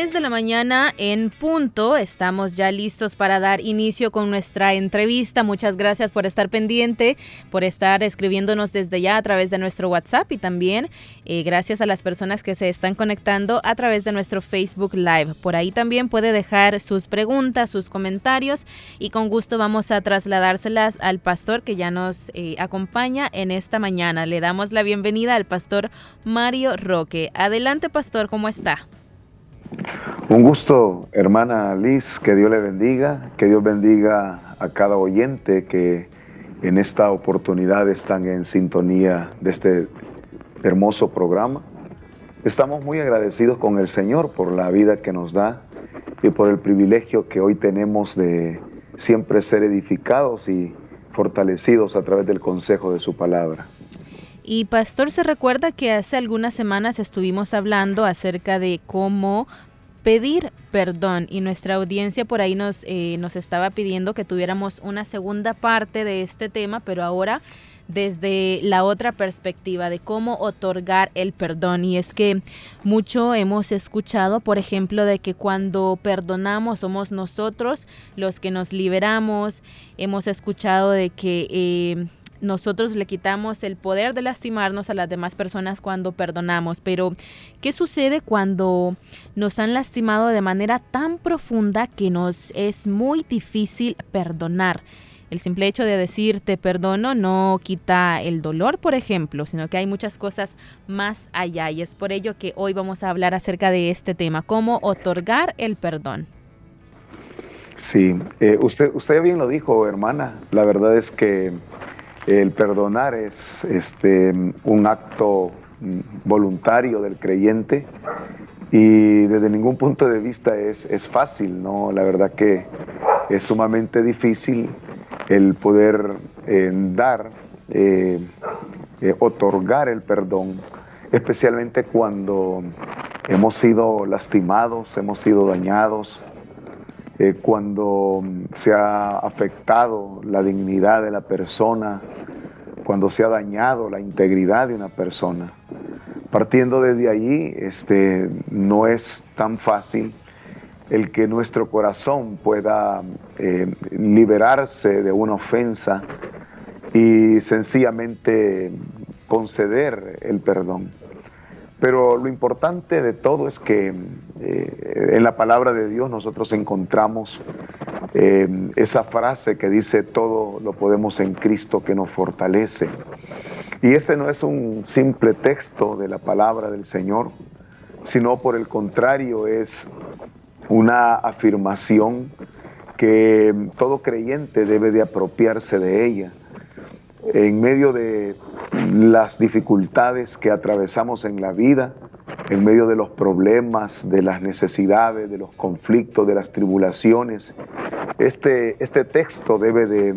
10 de la mañana en punto. Estamos ya listos para dar inicio con nuestra entrevista. Muchas gracias por estar pendiente, por estar escribiéndonos desde ya a través de nuestro WhatsApp y también eh, gracias a las personas que se están conectando a través de nuestro Facebook Live. Por ahí también puede dejar sus preguntas, sus comentarios y con gusto vamos a trasladárselas al pastor que ya nos eh, acompaña en esta mañana. Le damos la bienvenida al pastor Mario Roque. Adelante, pastor, ¿cómo está? Un gusto, hermana Liz, que Dios le bendiga, que Dios bendiga a cada oyente que en esta oportunidad están en sintonía de este hermoso programa. Estamos muy agradecidos con el Señor por la vida que nos da y por el privilegio que hoy tenemos de siempre ser edificados y fortalecidos a través del consejo de su palabra. Y pastor, se recuerda que hace algunas semanas estuvimos hablando acerca de cómo pedir perdón y nuestra audiencia por ahí nos, eh, nos estaba pidiendo que tuviéramos una segunda parte de este tema, pero ahora desde la otra perspectiva de cómo otorgar el perdón. Y es que mucho hemos escuchado, por ejemplo, de que cuando perdonamos somos nosotros los que nos liberamos. Hemos escuchado de que... Eh, nosotros le quitamos el poder de lastimarnos a las demás personas cuando perdonamos. Pero, ¿qué sucede cuando nos han lastimado de manera tan profunda que nos es muy difícil perdonar? El simple hecho de decir te perdono no quita el dolor, por ejemplo, sino que hay muchas cosas más allá y es por ello que hoy vamos a hablar acerca de este tema, cómo otorgar el perdón. Sí, eh, usted, usted bien lo dijo, hermana. La verdad es que el perdonar es este, un acto voluntario del creyente y desde ningún punto de vista es, es, fácil, ¿no? La verdad que es sumamente difícil el poder eh, dar, eh, eh, otorgar el perdón, especialmente cuando hemos sido lastimados, hemos sido dañados, eh, cuando se ha afectado la dignidad de la persona, cuando se ha dañado la integridad de una persona. Partiendo desde allí, este, no es tan fácil el que nuestro corazón pueda eh, liberarse de una ofensa y sencillamente conceder el perdón. Pero lo importante de todo es que eh, en la palabra de Dios nosotros encontramos eh, esa frase que dice todo lo podemos en Cristo que nos fortalece. Y ese no es un simple texto de la palabra del Señor, sino por el contrario es una afirmación que todo creyente debe de apropiarse de ella en medio de las dificultades que atravesamos en la vida, en medio de los problemas, de las necesidades, de los conflictos, de las tribulaciones. Este, este texto debe de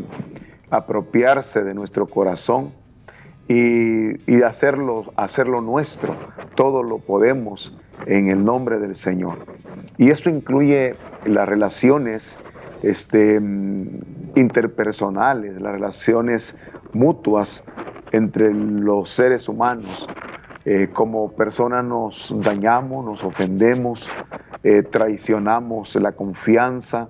apropiarse de nuestro corazón y, hacerlo, hacerlo nuestro. Todo lo podemos en el nombre del Señor. Y esto incluye las relaciones este, interpersonales, las relaciones mutuas entre los seres humanos. Eh, como personas nos dañamos, nos ofendemos, eh, traicionamos la confianza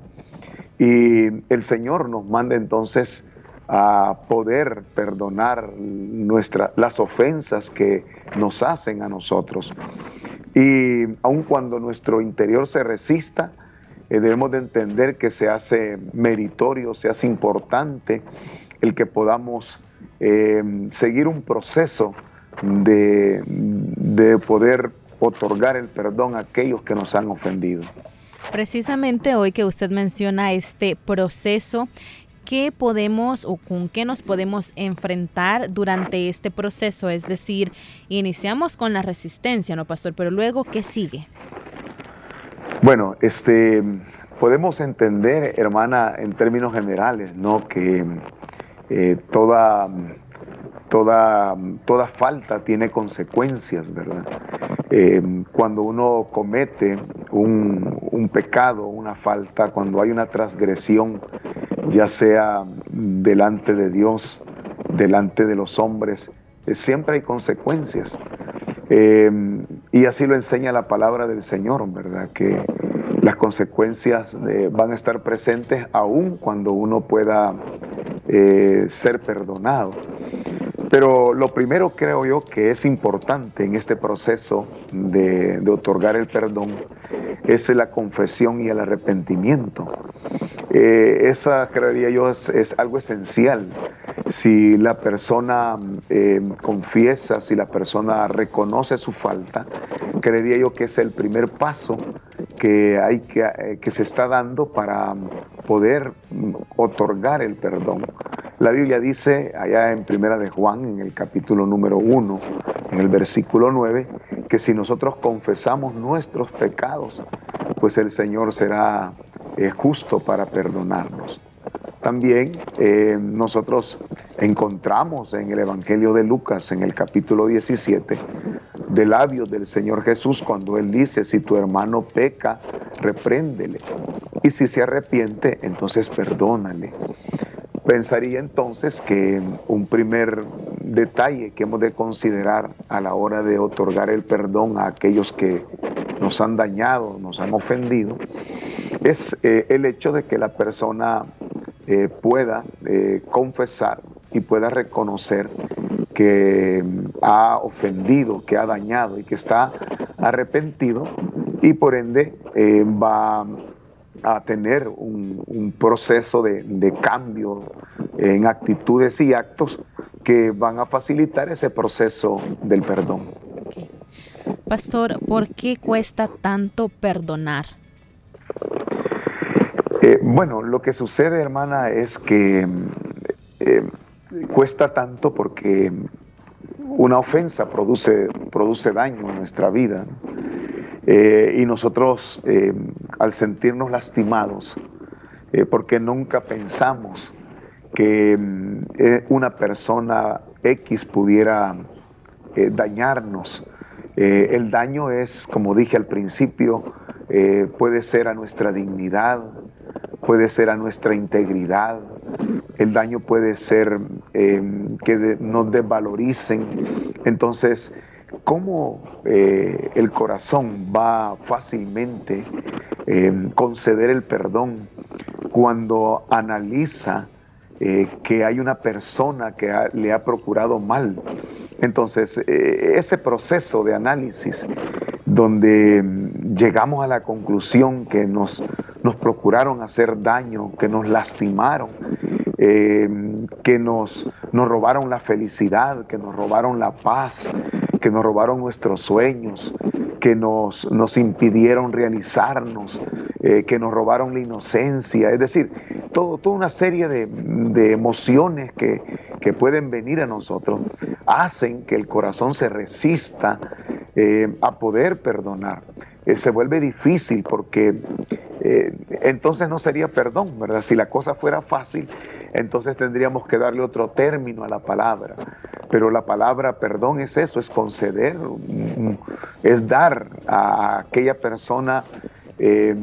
y el Señor nos manda entonces a poder perdonar nuestra, las ofensas que nos hacen a nosotros. Y aun cuando nuestro interior se resista, eh, debemos de entender que se hace meritorio, se hace importante el que podamos eh, seguir un proceso de, de poder otorgar el perdón a aquellos que nos han ofendido. Precisamente hoy que usted menciona este proceso, ¿qué podemos o con qué nos podemos enfrentar durante este proceso? Es decir, iniciamos con la resistencia, ¿no, pastor? Pero luego, ¿qué sigue? Bueno, este, podemos entender, hermana, en términos generales, ¿no? Que eh, toda, toda, falta tiene consecuencias, ¿verdad? Eh, cuando uno comete un, pecado, una falta, cuando hay una transgresión, ya sea delante de Dios, delante de los hombres, eh, siempre hay consecuencias. Y así lo enseña la palabra del Señor, ¿verdad? Que las consecuencias van a estar presentes aún cuando uno pueda ser perdonado. Pero lo primero creo yo que es importante en este proceso de, otorgar el perdón es la confesión y el arrepentimiento. Eh, esa, creería yo, es, algo esencial. Si la persona eh, confiesa, si la persona reconoce su falta, creería yo que es el primer paso que, hay que, eh, que se está dando para poder otorgar el perdón. La Biblia dice allá en Primera de Juan, en el capítulo número 1, en el versículo 9, que si nosotros confesamos nuestros pecados, pues el Señor será eh, justo para perdonarnos. También eh, nosotros encontramos en el Evangelio de Lucas, en el capítulo 17, de labios del Señor Jesús, cuando Él dice, si tu hermano peca, repréndele. Y si se arrepiente, entonces perdónale. Pensaría entonces que un primer detalle que hemos de considerar a la hora de otorgar el perdón a aquellos que nos han dañado, nos han ofendido, es eh, el hecho de que la persona eh, pueda eh, confesar y pueda reconocer que ha ofendido, que ha dañado y que está arrepentido y por ende va a tener un, proceso de, cambio en actitudes y actos que van a facilitar ese proceso del perdón. Pastor, ¿por qué cuesta tanto perdonar? Eh, bueno, lo que sucede, hermana, es que eh, cuesta tanto porque una ofensa produce, produce daño en nuestra vida. Eh, y nosotros, eh, al sentirnos lastimados, eh, porque nunca pensamos que una persona X pudiera dañarnos, el daño es, como dije al principio, puede ser a nuestra dignidad, puede ser a nuestra integridad, el daño puede ser que nos desvaloricen. Entonces, cómo eh, el corazón va fácilmente eh, conceder el perdón cuando analiza eh, que hay una persona que le ha procurado mal. Entonces, ese proceso de análisis donde mm, llegamos a la conclusión que nos, nos procuraron hacer daño, que nos lastimaron, que nos, nos robaron la felicidad, que nos robaron la paz, que nos robaron nuestros sueños, que nos, nos impidieron realizarnos, eh, que nos robaron la inocencia, es decir, todo, toda una serie de, emociones que, pueden venir a nosotros hacen que el corazón se resista eh, a poder perdonar. Eh, se vuelve difícil porque entonces no sería perdón, ¿verdad? Si la cosa fuera fácil, entonces tendríamos que darle otro término a la palabra. Pero la palabra perdón es eso, es conceder, es dar a aquella persona eh,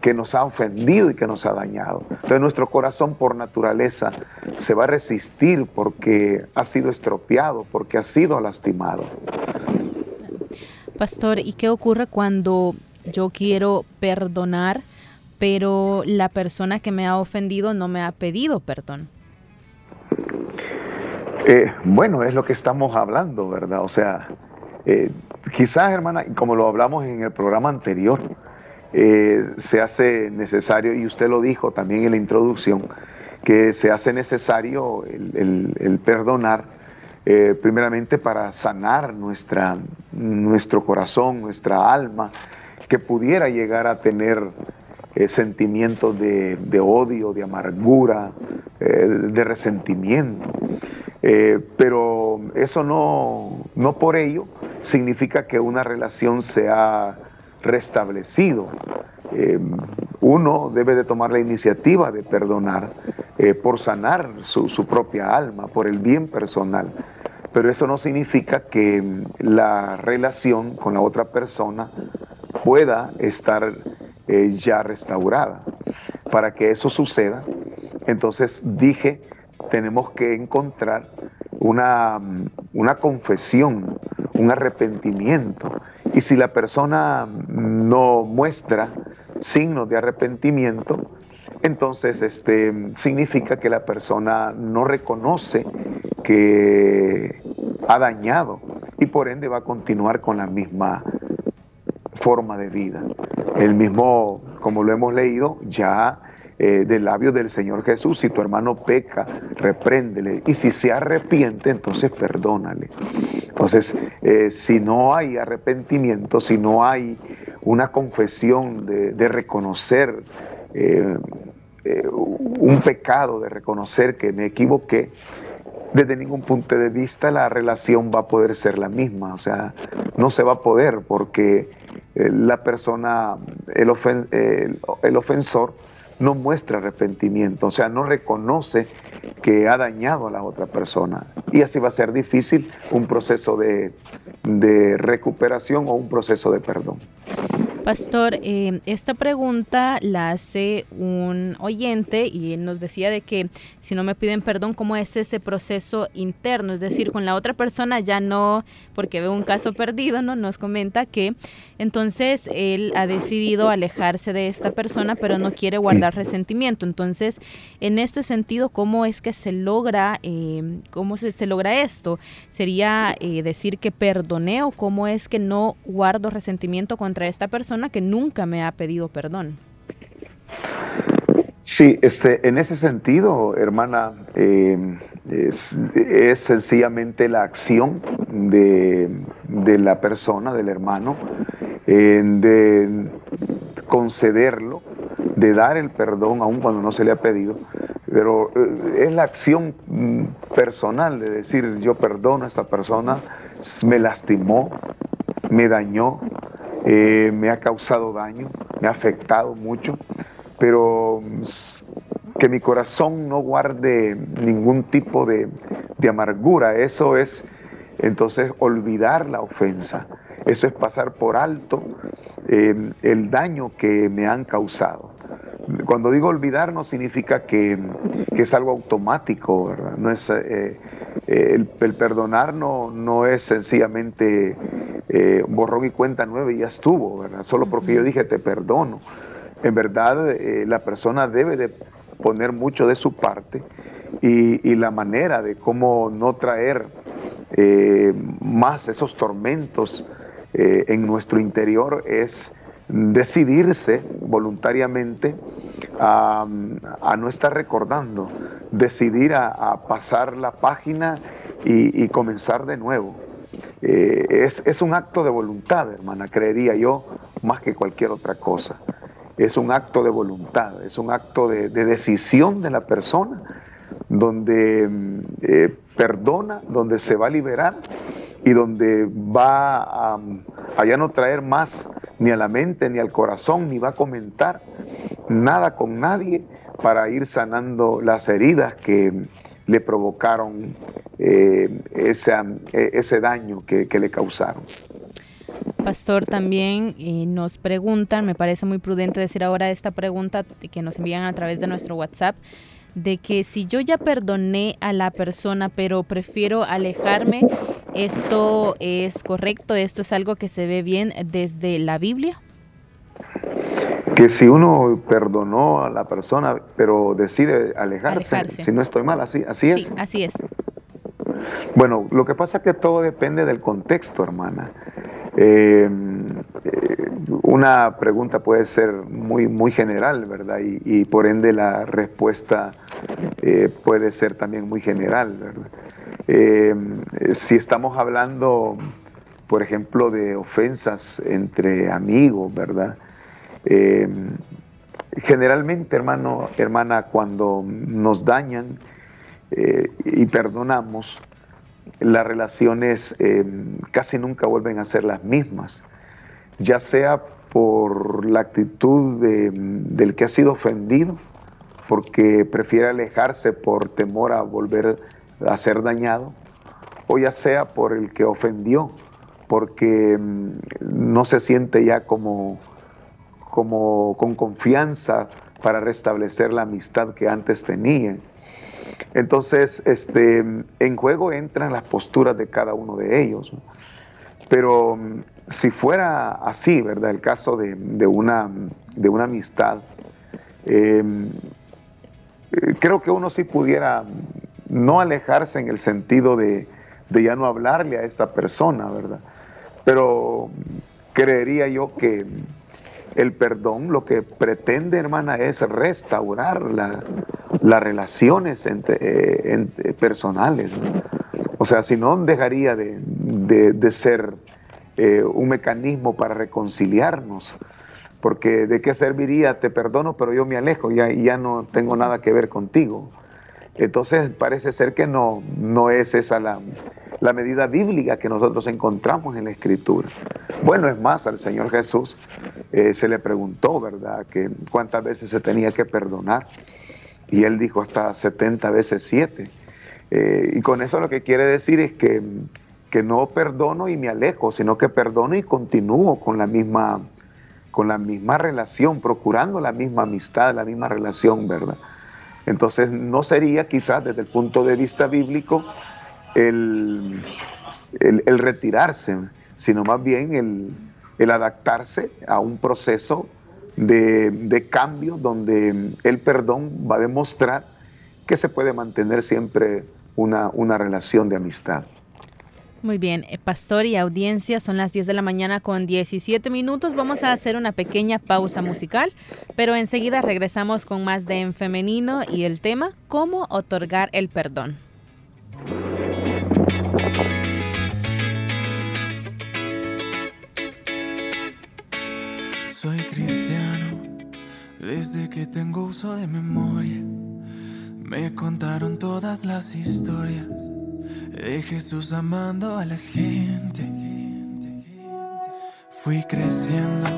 que nos ha ofendido y que nos ha dañado. Entonces nuestro corazón por naturaleza se va a resistir porque ha sido estropeado, porque ha sido lastimado. Pastor, ¿y qué ocurre cuando yo quiero perdonar? pero la persona que me ha ofendido no me ha pedido perdón. Eh, bueno, es lo que estamos hablando, ¿verdad? O sea, eh, quizás, hermana, como lo hablamos en el programa anterior, eh, se hace necesario, y usted lo dijo también en la introducción, que se hace necesario el, perdonar, primeramente para sanar nuestra, nuestro corazón, nuestra alma, que pudiera llegar a tener eh, sentimientos de, odio, de amargura, eh, de resentimiento. Eh, pero eso no, no por ello significa que una relación se ha restablecido. uno debe de tomar la iniciativa de perdonar por sanar su, su propia alma, por el bien personal pero eso no significa que la relación con la otra persona pueda estar eh, ya restaurada. Para que eso suceda, entonces dije, tenemos que encontrar una, una confesión, un arrepentimiento. Y si la persona no muestra signos de arrepentimiento, entonces este, significa que la persona no reconoce que ha dañado y por ende va a continuar con la misma forma de vida. El mismo, como lo hemos leído, ya eh, del labio del Señor Jesús, si tu hermano peca, repréndele. Y si se arrepiente, entonces perdónale. Entonces, eh, si no hay arrepentimiento, si no hay una confesión de, reconocer eh, un pecado, de reconocer que me equivoqué, desde ningún punto de vista la relación va a poder ser la misma. O sea, no se va a poder porque la persona, el, ofensor, no muestra arrepentimiento, o sea, no reconoce que ha dañado a la otra persona. Y así va a ser difícil un proceso de recuperación o un proceso de perdón. Pastor, eh, esta pregunta la hace un oyente y nos decía de que si no me piden perdón, ¿cómo es ese proceso interno? Es decir, con la otra persona ya no, porque veo un caso perdido, ¿no? Nos comenta que entonces él ha decidido alejarse de esta persona, pero no quiere guardar resentimiento. Entonces, en este sentido, ¿cómo es que se logra, eh, cómo se, se, logra esto? ¿Sería eh, decir que perdoné o cómo es que no guardo resentimiento contra esta persona? Que nunca me ha pedido perdón. Sí, este, en ese sentido, hermana, eh, es, sencillamente la acción de, la persona, del hermano, de concederlo, de dar el perdón aun cuando no se le ha pedido, pero eh, es la acción mm, personal de decir yo perdono a esta persona, me lastimó, me dañó, eh, me ha causado daño, me ha afectado mucho, pero mm, que mi corazón no guarde ningún tipo de, amargura, eso es entonces olvidar la ofensa, eso es pasar por alto em, el daño que me han causado. Cuando digo olvidar no significa que, es algo automático, No es, eh, el, perdonar no, no es sencillamente eh, borrón y cuenta nueva y ya estuvo, ¿verdad? Solo porque yo dije te perdono. En verdad, eh, la persona debe de poner mucho de su parte y, la manera de cómo no traer eh, más esos tormentos en nuestro interior es decidirse voluntariamente a, no estar recordando, decidir a, pasar la página y comenzar de nuevo. Eh, es, un acto de voluntad, hermana, creería yo, más que cualquier otra cosa. Es un acto de voluntad, es un acto de, decisión de la persona, donde mm, eh, perdona, donde se va a liberar y donde va a, a, ya no traer más ni a la mente ni al corazón, ni va a comentar nada con nadie para ir sanando las heridas que le provocaron eh, ese, e, ese daño que, le causaron. Pastor, también eh, nos preguntan, me parece muy prudente decir ahora esta pregunta que nos envían a través de nuestro WhatsApp, de que si yo ya perdoné a la persona, pero prefiero alejarme, ¿esto es correcto? ¿Esto es algo que se ve bien desde la Biblia? Que si uno perdonó a la persona, pero decide alejarse, si no estoy mal, así, así es. Sí, así es. Bueno, lo que pasa es que todo depende del contexto, hermana. Eh, eh, una pregunta puede ser muy, muy general, ¿verdad? Y, por ende la respuesta eh, puede ser también muy general, ¿verdad? si estamos hablando, por ejemplo, de ofensas entre amigos, ¿verdad? Generalmente, hermano, hermana, cuando nos dañan y perdonamos, las relaciones eh, casi nunca vuelven a ser las mismas, ya sea por la actitud del que ha sido ofendido, porque prefiere alejarse por temor a volver a ser dañado, o ya sea por el que ofendió, porque mm, no se siente ya como, como con confianza para restablecer la amistad que antes tenía. Entonces, este, en juego entran las posturas de cada uno de ellos. Pero mm, si fuera así, ¿verdad? El caso de, una, de una amistad, em, eh, creo que uno sí pudiera no alejarse en el sentido de, de ya no hablarle a esta persona, ¿verdad? Pero creería yo que el perdón lo que pretende, hermana, es restaurar las relaciones entre, eh, personales. O sea, si no, dejaría de, ser eh, un mecanismo para reconciliarnos. Porque de qué serviría, te perdono, pero yo me alejo, ya, ya no tengo nada que ver contigo. Entonces parece ser que no, no es esa la, la medida bíblica que nosotros encontramos en la Escritura. Bueno, es más, al Señor Jesús eh, se le preguntó, ¿verdad?, que cuántas veces se tenía que perdonar. Y él dijo hasta 70 veces 7. Eh, y con eso lo que quiere decir es que, que, no perdono y me alejo, sino que perdono y continúo con la misma, con la misma relación, procurando la misma amistad, la misma relación, ¿verdad? Entonces no sería quizás desde el punto de vista bíblico el, retirarse, sino más bien el, adaptarse a un proceso de, cambio donde el perdón va a demostrar que se puede mantener siempre una, una relación de amistad. Muy bien, eh, pastor y audiencia, son las 10 de la mañana con 17 minutos. Vamos a hacer una pequeña pausa musical, pero enseguida regresamos con más de En Femenino y el tema, ¿cómo otorgar el perdón? Desde que tengo uso de memoria. Me contaron todas las historias de Jesús amando a la gente. Fui creciendo,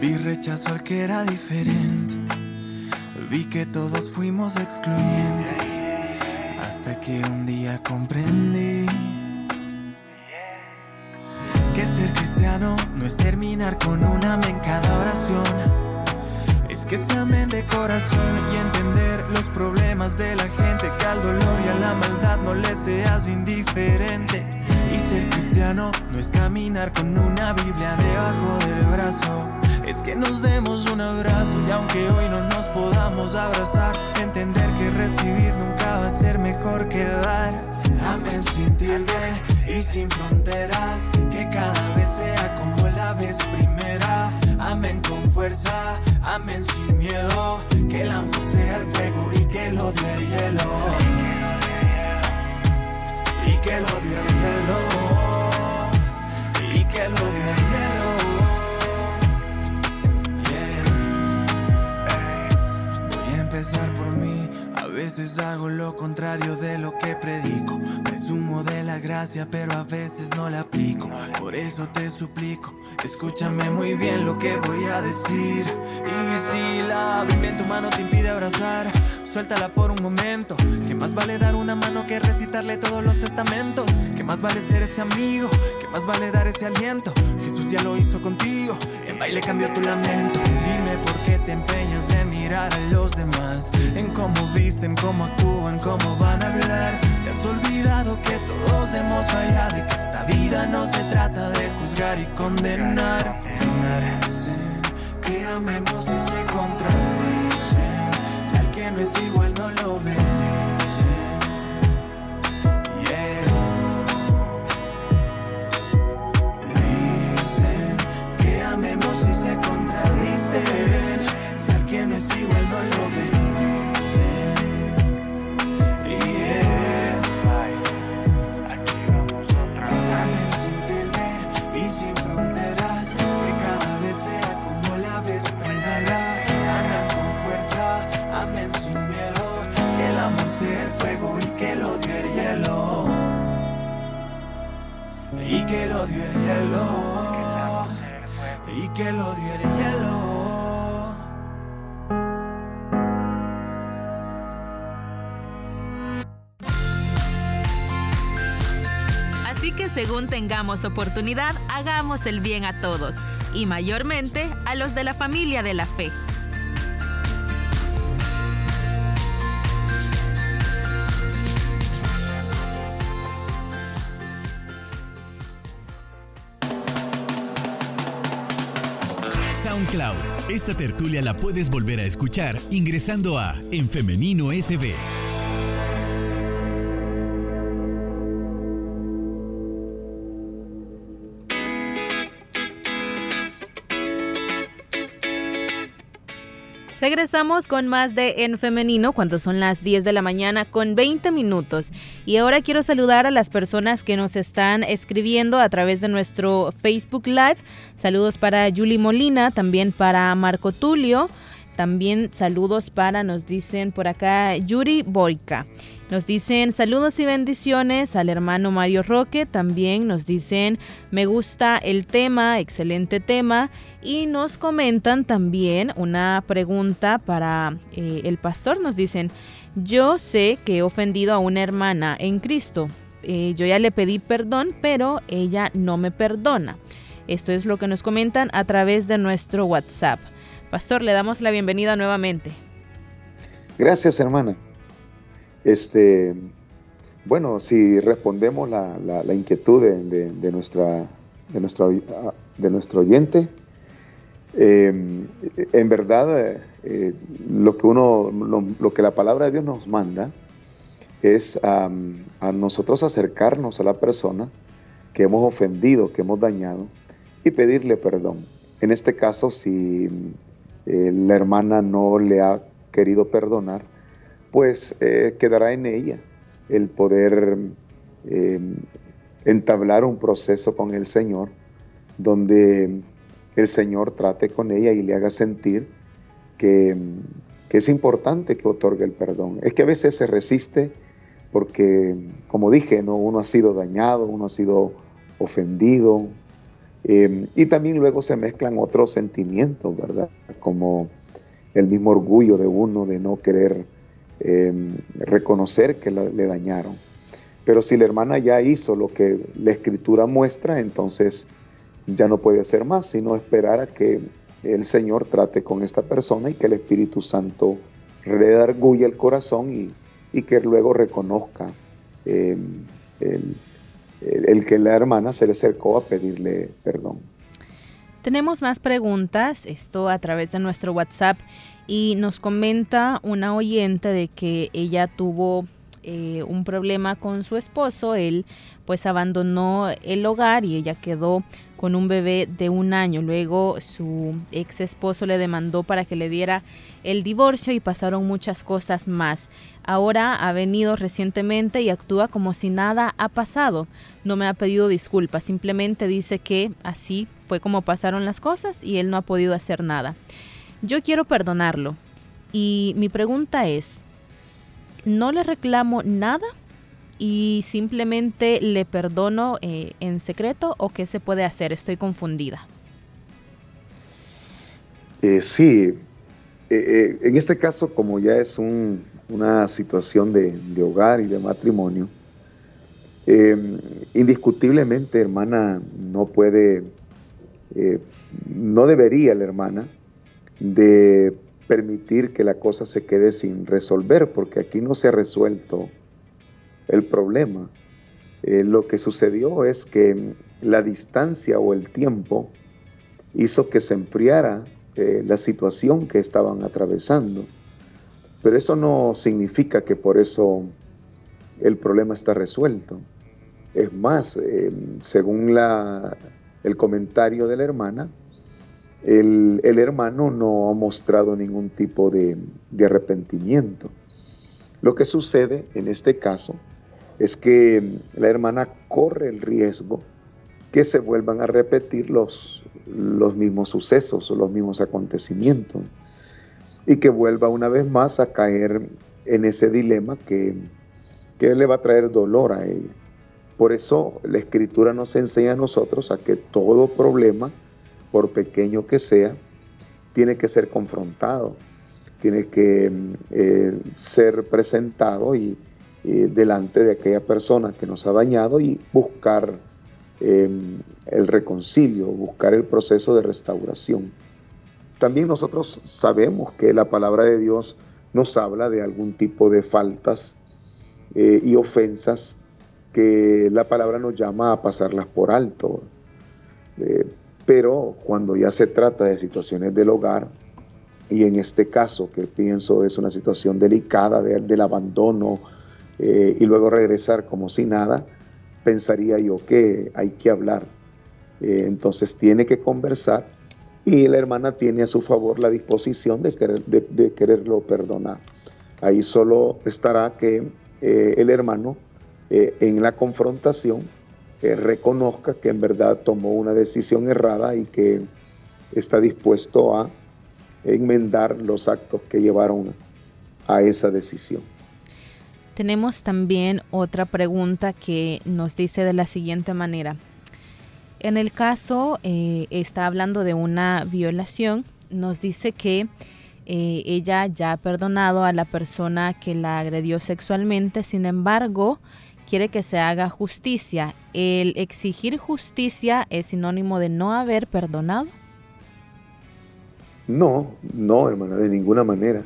vi rechazo al que era diferente. Vi que todos fuimos excluyentes. Hasta que un día comprendí que ser cristiano no es terminar con un amén cada oración que se amen de corazón y entender los problemas de la gente, que al dolor y a la maldad no le seas indiferente. Y ser cristiano no es caminar con una Biblia debajo del brazo. Es que nos demos un abrazo y aunque hoy no nos podamos abrazar, entender que recibir nunca va a ser mejor que dar. Amén sin tilde y sin fronteras, que cada vez sea como la vez primera. Amén con fuerza, amén sin miedo. Que el amor sea el fuego y que el odio el hielo. Y que el odio el hielo. Veces hago lo contrario de lo que predico. Presumo de la gracia, pero a veces no la aplico. Por eso te suplico Escúchame muy bien lo que voy a decir. Y si la Biblia en tu mano te impide abrazar, suéltala por un momento. Que más vale dar una mano que recitarle todos los testamentos. Que más vale ser ese amigo, que más vale dar ese aliento. Jesús ya lo hizo contigo, en baile cambió tu lamento. Por qué te empeñas en mirar a los demás, en cómo visten, cómo actúan, cómo van a hablar. Te has olvidado que todos hemos fallado y que esta vida no se trata de juzgar y condenar. Dicen que amemos y se contradicen. Si al que no es igual no lo bendice. Igual no lo bendice. Tengamos oportunidad, hagamos el bien a todos, y mayormente a los de la familia de la fe. SoundCloud. Esta tertulia la puedes volver a escuchar ingresando a En Femenino SB. Regresamos con más de En Femenino cuando son las 10 de la mañana con 20 minutos. Y ahora quiero saludar a las personas que nos están escribiendo a través de nuestro Facebook Live. Saludos para Julie Molina, también para Marco Tulio. También saludos para, nos dicen por acá, Yuri Boica. Nos dicen saludos y bendiciones al hermano Mario Roque. También nos dicen me gusta el tema, excelente tema. Y nos comentan también una pregunta para eh, el pastor. Nos dicen, yo sé que he ofendido a una hermana en Cristo. Eh, yo ya le pedí perdón, pero ella no me perdona. Esto es lo que nos comentan a través de nuestro WhatsApp. Pastor, le damos la bienvenida nuevamente. Gracias, hermana. Este, bueno, si respondemos la, la, inquietud de, nuestra, de, nuestro, de nuestro oyente, em, en verdad eh, lo que uno, lo, que la palabra de Dios nos manda es a nosotros acercarnos a la persona que hemos ofendido, que hemos dañado y pedirle perdón. En este caso, si eh, la hermana no le ha querido perdonar, pues eh, quedará en ella el poder em, entablar un proceso con el Señor donde el Señor trate con ella y le haga sentir que, es importante que otorgue el perdón. Es que a veces se resiste porque, como dije, ¿no? uno ha sido dañado, uno ha sido ofendido, em, y también luego se mezclan otros sentimientos, ¿verdad? Como el mismo orgullo de uno de no querer Em, reconocer que le dañaron. Pero si la hermana ya hizo lo que la escritura muestra, entonces ya no puede hacer más, sino esperar a que el Señor trate con esta persona y que el Espíritu Santo redarguya el corazón y, que luego reconozca em, el que la hermana se le acercó a pedirle perdón. Tenemos más preguntas, esto a través de nuestro WhatsApp y nos comenta una oyente de que ella tuvo eh, un problema con su esposo, él pues abandonó el hogar y ella quedó con un bebé de un año. Luego su ex esposo le demandó para que le diera el divorcio y pasaron muchas cosas más. Ahora ha venido recientemente y actúa como si nada ha pasado. No me ha pedido disculpas, simplemente dice que así fue como pasaron las cosas y él no ha podido hacer nada. Yo quiero perdonarlo. Y mi pregunta es, ¿no le reclamo nada y simplemente le perdono eh, en secreto o qué se puede hacer? Estoy confundida. Eh, sí, eh, en este caso como ya es una situación de, hogar y de matrimonio, indiscutiblemente hermana no puede, no debería la hermana de permitir que la cosa se quede sin resolver, porque aquí no se ha resuelto el problema. Eh, lo que sucedió es que la distancia o el tiempo hizo que se enfriara eh, la situación que estaban atravesando. Pero eso no significa que por eso el problema está resuelto. Es más, eh, según la, el comentario de la hermana, el, hermano no ha mostrado ningún tipo de, arrepentimiento. Lo que sucede en este caso es que la hermana corre el riesgo que se vuelvan a repetir los, los mismos sucesos o los mismos acontecimientos y que vuelva una vez más a caer en ese dilema que, que le va a traer dolor a ella. Por eso la escritura nos enseña a nosotros a que todo problema por pequeño que sea, tiene que ser confrontado, tiene que eh, ser presentado y, delante de aquella persona que nos ha dañado y buscar em, el reconcilio, buscar el proceso de restauración. También nosotros sabemos que la palabra de Dios nos habla de algún tipo de faltas eh, y ofensas que la palabra nos llama a pasarlas por alto. Eh, pero cuando ya se trata de situaciones del hogar, y en este caso, que pienso es una situación delicada del abandono eh, y luego regresar como si nada, pensaría yo que hay que hablar. entonces tiene que conversar y la hermana tiene a su favor la disposición de, querer, de, quererlo perdonar. Ahí solo estará que eh, el hermano eh, en la confrontación eh, reconozca que en verdad tomó una decisión errada y que está dispuesto a enmendar los actos que llevaron a esa decisión. Tenemos también otra pregunta que nos dice de la siguiente manera. En el caso, eh, está hablando de una violación, nos dice que eh, ella ya ha perdonado a la persona que la agredió sexualmente, sin embargo, quiere que se haga justicia. ¿El exigir justicia es sinónimo de no haber perdonado? No, no, hermana, de ninguna manera.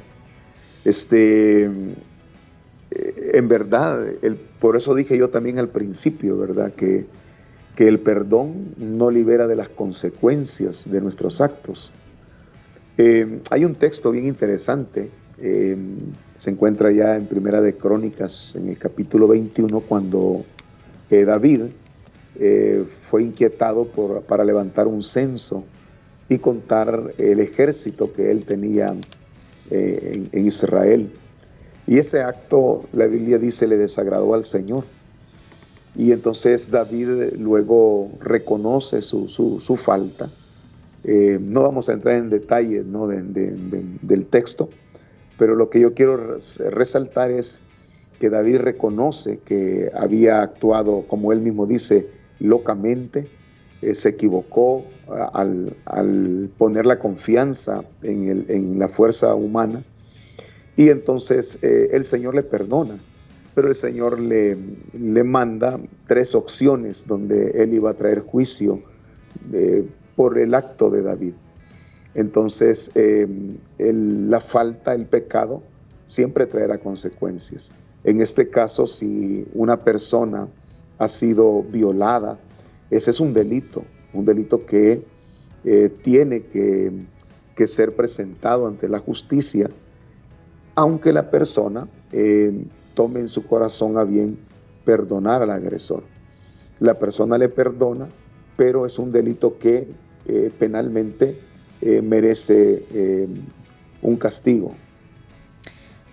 Este, eh, en verdad, por eso dije yo también al principio, ¿verdad? Que que el perdón no libera de las consecuencias de nuestros actos. Eh, hay un texto bien interesante, eh, se encuentra ya en Primera de Crónicas, en el capítulo 21, cuando eh, David fue inquietado por, para levantar un censo y contar el ejército que él tenía en, en Israel. Y ese acto, la Biblia dice, le desagradó al Señor. Y entonces David luego reconoce su, falta. Eh, no vamos a entrar en detalles ¿no? del texto, pero lo que yo quiero resaltar es que David reconoce que había actuado, como él mismo dice, locamente, eh, se equivocó al, poner la confianza en, la fuerza humana, y entonces eh, el Señor le perdona pero el Señor le, le manda tres opciones donde él iba a traer juicio eh, por el acto de David. Entonces, eh, la falta, el pecado, siempre traerá consecuencias. En este caso, si una persona ha sido violada, ese es un delito, un delito que eh, tiene que, ser presentado ante la justicia, aunque la persona tome en su corazón a bien perdonar al agresor. La persona le perdona, pero es un delito que eh, penalmente eh, merece eh, un castigo.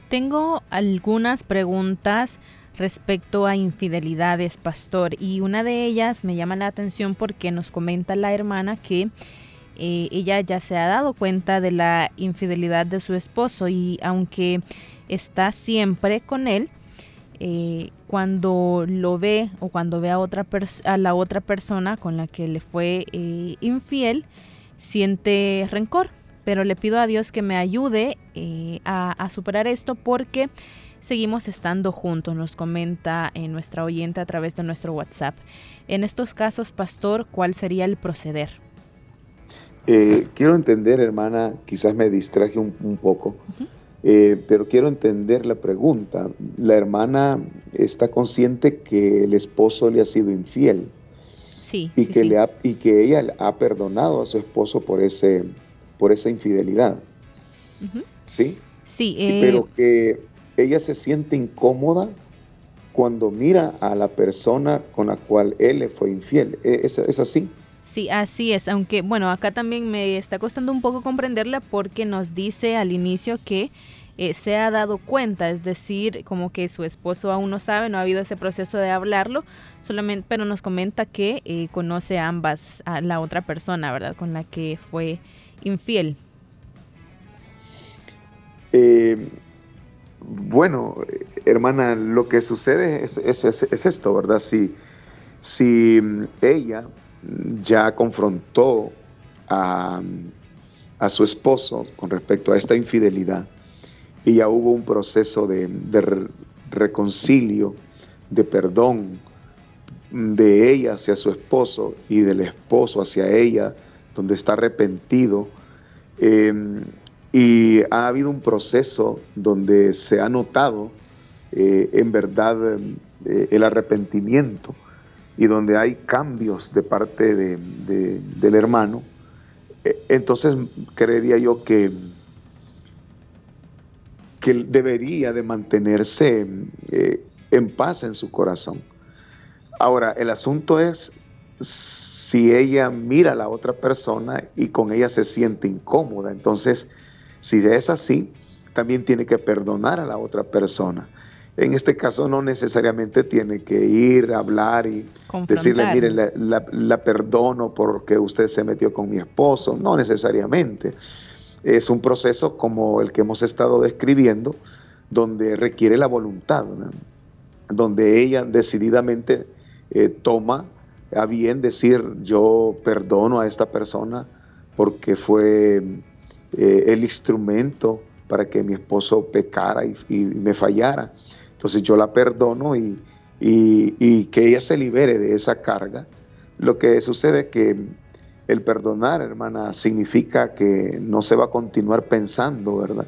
Tengo algunas preguntas respecto a infidelidades, pastor, y una de ellas me llama la atención porque nos comenta la hermana que ella ya se ha dado cuenta de la infidelidad de su esposo y aunque está siempre con él, eh, cuando lo ve o cuando ve a, otra a la otra persona con la que le fue eh, infiel, siente rencor. Pero le pido a Dios que me ayude eh, a, superar esto porque seguimos estando juntos, nos comenta en nuestra oyente a través de nuestro WhatsApp. En estos casos, pastor, ¿cuál sería el proceder? quiero entender, hermana, quizás me distraje un, poco. Eh, pero quiero entender la pregunta. La hermana está consciente que el esposo le ha sido infiel. Sí. Y, que, Le ha, y que ella ha perdonado a su esposo por, ese, por esa infidelidad. ¿Sí? Sí. Pero que ella se siente incómoda cuando mira a la persona con la cual él le fue infiel. ¿E, ¿Es, es así? Sí, así es, aunque bueno, acá también me está costando un poco comprenderla porque nos dice al inicio que eh, se ha dado cuenta, es decir, como que su esposo aún no sabe, no ha habido ese proceso de hablarlo, solamente, pero nos comenta que eh, conoce a ambas, a la otra persona, ¿verdad? Con la que fue infiel. Eh, bueno, hermana, lo que sucede es, esto, ¿verdad? Si, si ella ya confrontó a, a su esposo con respecto a esta infidelidad, y ya hubo un proceso de, reconcilio, de perdón, de ella hacia su esposo y del esposo hacia ella, donde está arrepentido. Em, y ha habido un proceso donde se ha notado eh, en verdad eh, el arrepentimiento y donde hay cambios de parte del hermano. E, entonces creería yo que, que debería de mantenerse eh, en paz en su corazón. Ahora, el asunto es si ella mira a la otra persona y con ella se siente incómoda. Entonces, si es así, también tiene que perdonar a la otra persona. En este caso no necesariamente tiene que ir a hablar y decirle, mire, la, perdono porque usted se metió con mi esposo. No necesariamente. Es un proceso como el que hemos estado describiendo, donde requiere la voluntad, donde ella decididamente eh, toma a bien decir, yo perdono a esta persona porque fue eh, el instrumento para que mi esposo pecara y, me fallara. Entonces yo la perdono y, que ella se libere de esa carga. Lo que sucede es que el perdonar, hermana, significa que no se va a continuar pensando, ¿verdad?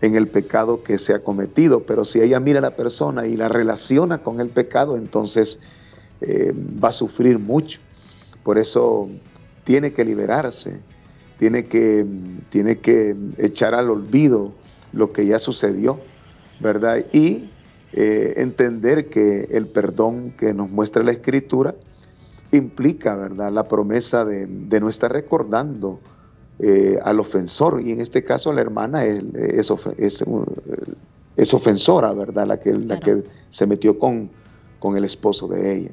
En el pecado que se ha cometido, pero si ella mira a la persona y la relaciona con el pecado, entonces eh, va a sufrir mucho. Por eso tiene que liberarse tiene que, tiene que echar al olvido lo que ya sucedió, ¿verdad? Y eh, entender que el perdón que nos muestra la Escritura implica, ¿verdad?, la promesa de, no estar recordando eh, al ofensor, y en este caso la hermana es, es, ofensora, ¿verdad?, la que, la que se metió con, con el esposo de ella.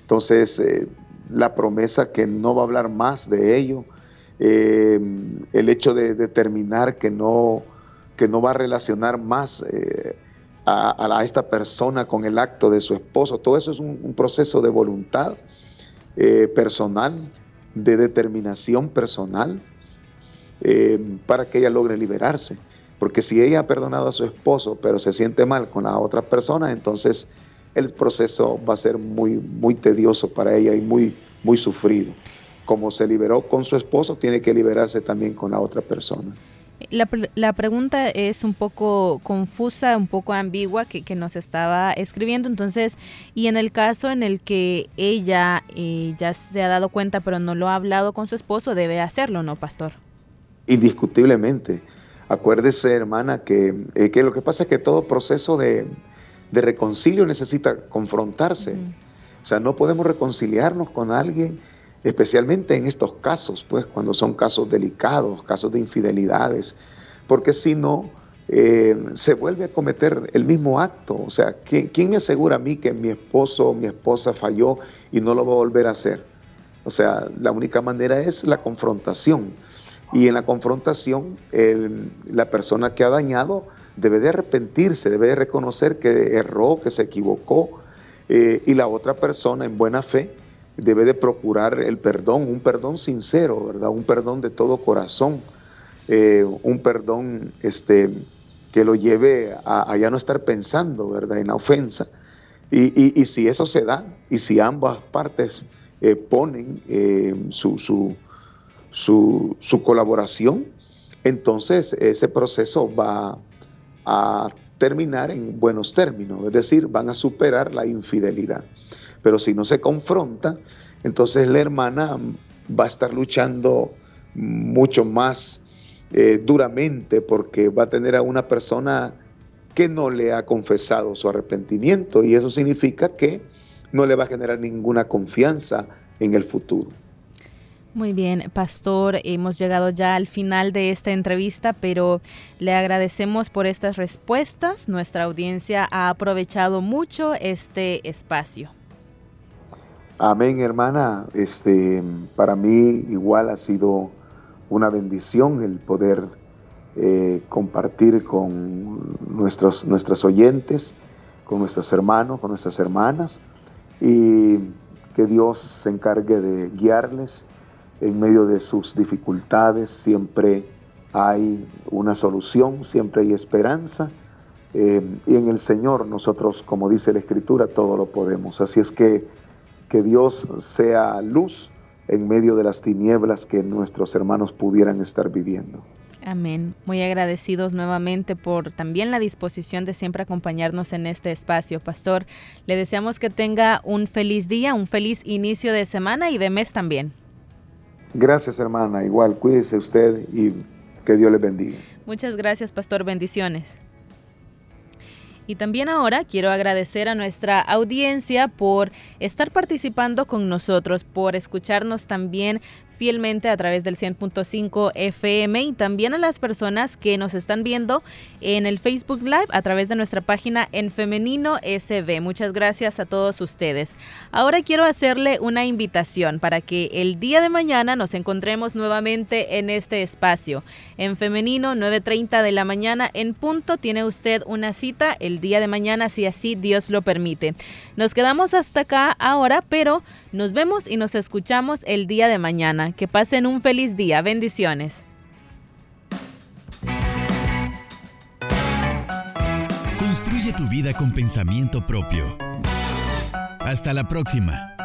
Entonces, eh, la promesa que no va a hablar más de ello, eh, el hecho de determinar que no, que no va a relacionar más eh, a, esta persona con el acto de su esposo. Todo eso es un, proceso de voluntad eh, personal, de determinación personal, para que ella logre liberarse. Porque si ella ha perdonado a su esposo, pero se siente mal con la otra persona, entonces el proceso va a ser muy, muy tedioso para ella y muy, muy sufrido como se liberó con su esposo, tiene que liberarse también con la otra persona. La, la pregunta es un poco confusa, un poco ambigua que, que, nos estaba escribiendo. Entonces, y en el caso en el que ella eh, ya se ha dado cuenta pero no lo ha hablado con su esposo, debe hacerlo, ¿no, pastor? Indiscutiblemente. Acuérdese, hermana, que, eh, que lo que pasa es que todo proceso de, de reconcilio necesita confrontarse. O sea, no podemos reconciliarnos con alguien especialmente en estos casos, pues cuando son casos delicados, casos de infidelidades, porque si no, eh, se vuelve a cometer el mismo acto. O sea, ¿quién, me asegura a mí que mi esposo o mi esposa falló y no lo va a volver a hacer? O sea, la única manera es la confrontación. Y en la confrontación, la persona que ha dañado debe de arrepentirse, debe de reconocer que erró, que se equivocó, eh, y la otra persona en buena fe debe de procurar el perdón, un perdón sincero, ¿verdad? Un perdón de todo corazón, eh, un perdón este, que lo lleve a, ya no estar pensando, ¿verdad? En la ofensa. Y, si eso se da, y si ambas partes eh, ponen eh, su, su, su colaboración, entonces ese proceso va a terminar en buenos términos, es decir, van a superar la infidelidad. Pero si no se confronta, entonces la hermana va a estar luchando mucho más eh, duramente porque va a tener a una persona que no le ha confesado su arrepentimiento y eso significa que no le va a generar ninguna confianza en el futuro. Muy bien, pastor, hemos llegado ya al final de esta entrevista, pero le agradecemos por estas respuestas. Nuestra audiencia ha aprovechado mucho este espacio. Amén, hermana. Este, para mí igual ha sido una bendición el poder eh, compartir con nuestros, nuestros oyentes, con nuestros hermanos, con nuestras hermanas, y que Dios se encargue de guiarles en medio de sus dificultades. Siempre hay una solución, siempre hay esperanza. Eh, y en el Señor nosotros, como dice la Escritura, todo lo podemos. Así es que que Dios sea luz en medio de las tinieblas que nuestros hermanos pudieran estar viviendo. Amén. Muy agradecidos nuevamente por también la disposición de siempre acompañarnos en este espacio, Pastor. Le deseamos que tenga un feliz día, un feliz inicio de semana y de mes también. Gracias, hermana. Igual, cuídese usted y que Dios le bendiga. Muchas gracias, Pastor. Bendiciones. Y también ahora quiero agradecer a nuestra audiencia por estar participando con nosotros, por escucharnos también fielmente a través del 100.5 FM y también a las personas que nos están viendo en el Facebook Live a través de nuestra página en Femenino SB. Muchas gracias a todos ustedes. Ahora quiero hacerle una invitación para que el día de mañana nos encontremos nuevamente en este espacio. En Femenino, 9.30 de la mañana en punto, tiene usted una cita el día de mañana si así Dios lo permite. Nos quedamos hasta acá ahora, pero nos vemos y nos escuchamos el día de Que pasen un feliz día. Bendiciones. Construye tu vida con pensamiento propio. Hasta la próxima.